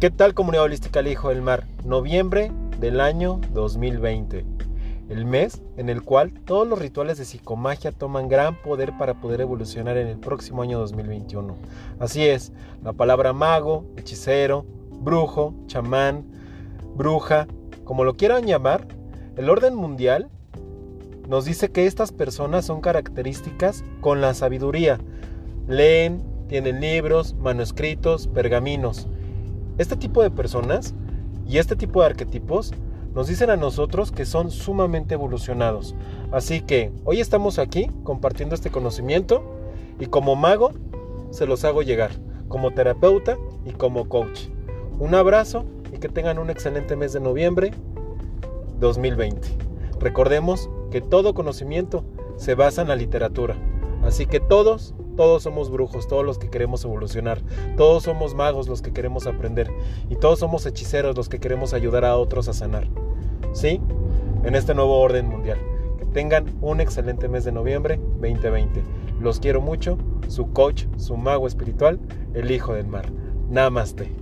¿Qué tal comunidad holística El Hijo del Mar? Noviembre del año 2020. El mes en el cual todos los rituales de psicomagia toman gran poder para poder evolucionar en el próximo año 2021. Así es, la palabra mago, hechicero, brujo, chamán, bruja, como lo quieran llamar, el orden mundial nos dice que estas personas son características con la sabiduría. Leen, tienen libros, manuscritos, pergaminos. Este tipo de personas y este tipo de arquetipos nos dicen a nosotros que son sumamente evolucionados. Así que hoy estamos aquí compartiendo este conocimiento y como mago se los hago llegar, como terapeuta y como coach. Un abrazo y que tengan un excelente mes de noviembre 2020. Recordemos que todo conocimiento se basa en la literatura. Así que todos, todos somos brujos, todos los que queremos evolucionar, todos somos magos los que queremos aprender y todos somos hechiceros los que queremos ayudar a otros a sanar. ¿Sí? En este nuevo orden mundial. Que tengan un excelente mes de noviembre 2020. Los quiero mucho, su coach, su mago espiritual, el Hijo del Mar. Namaste.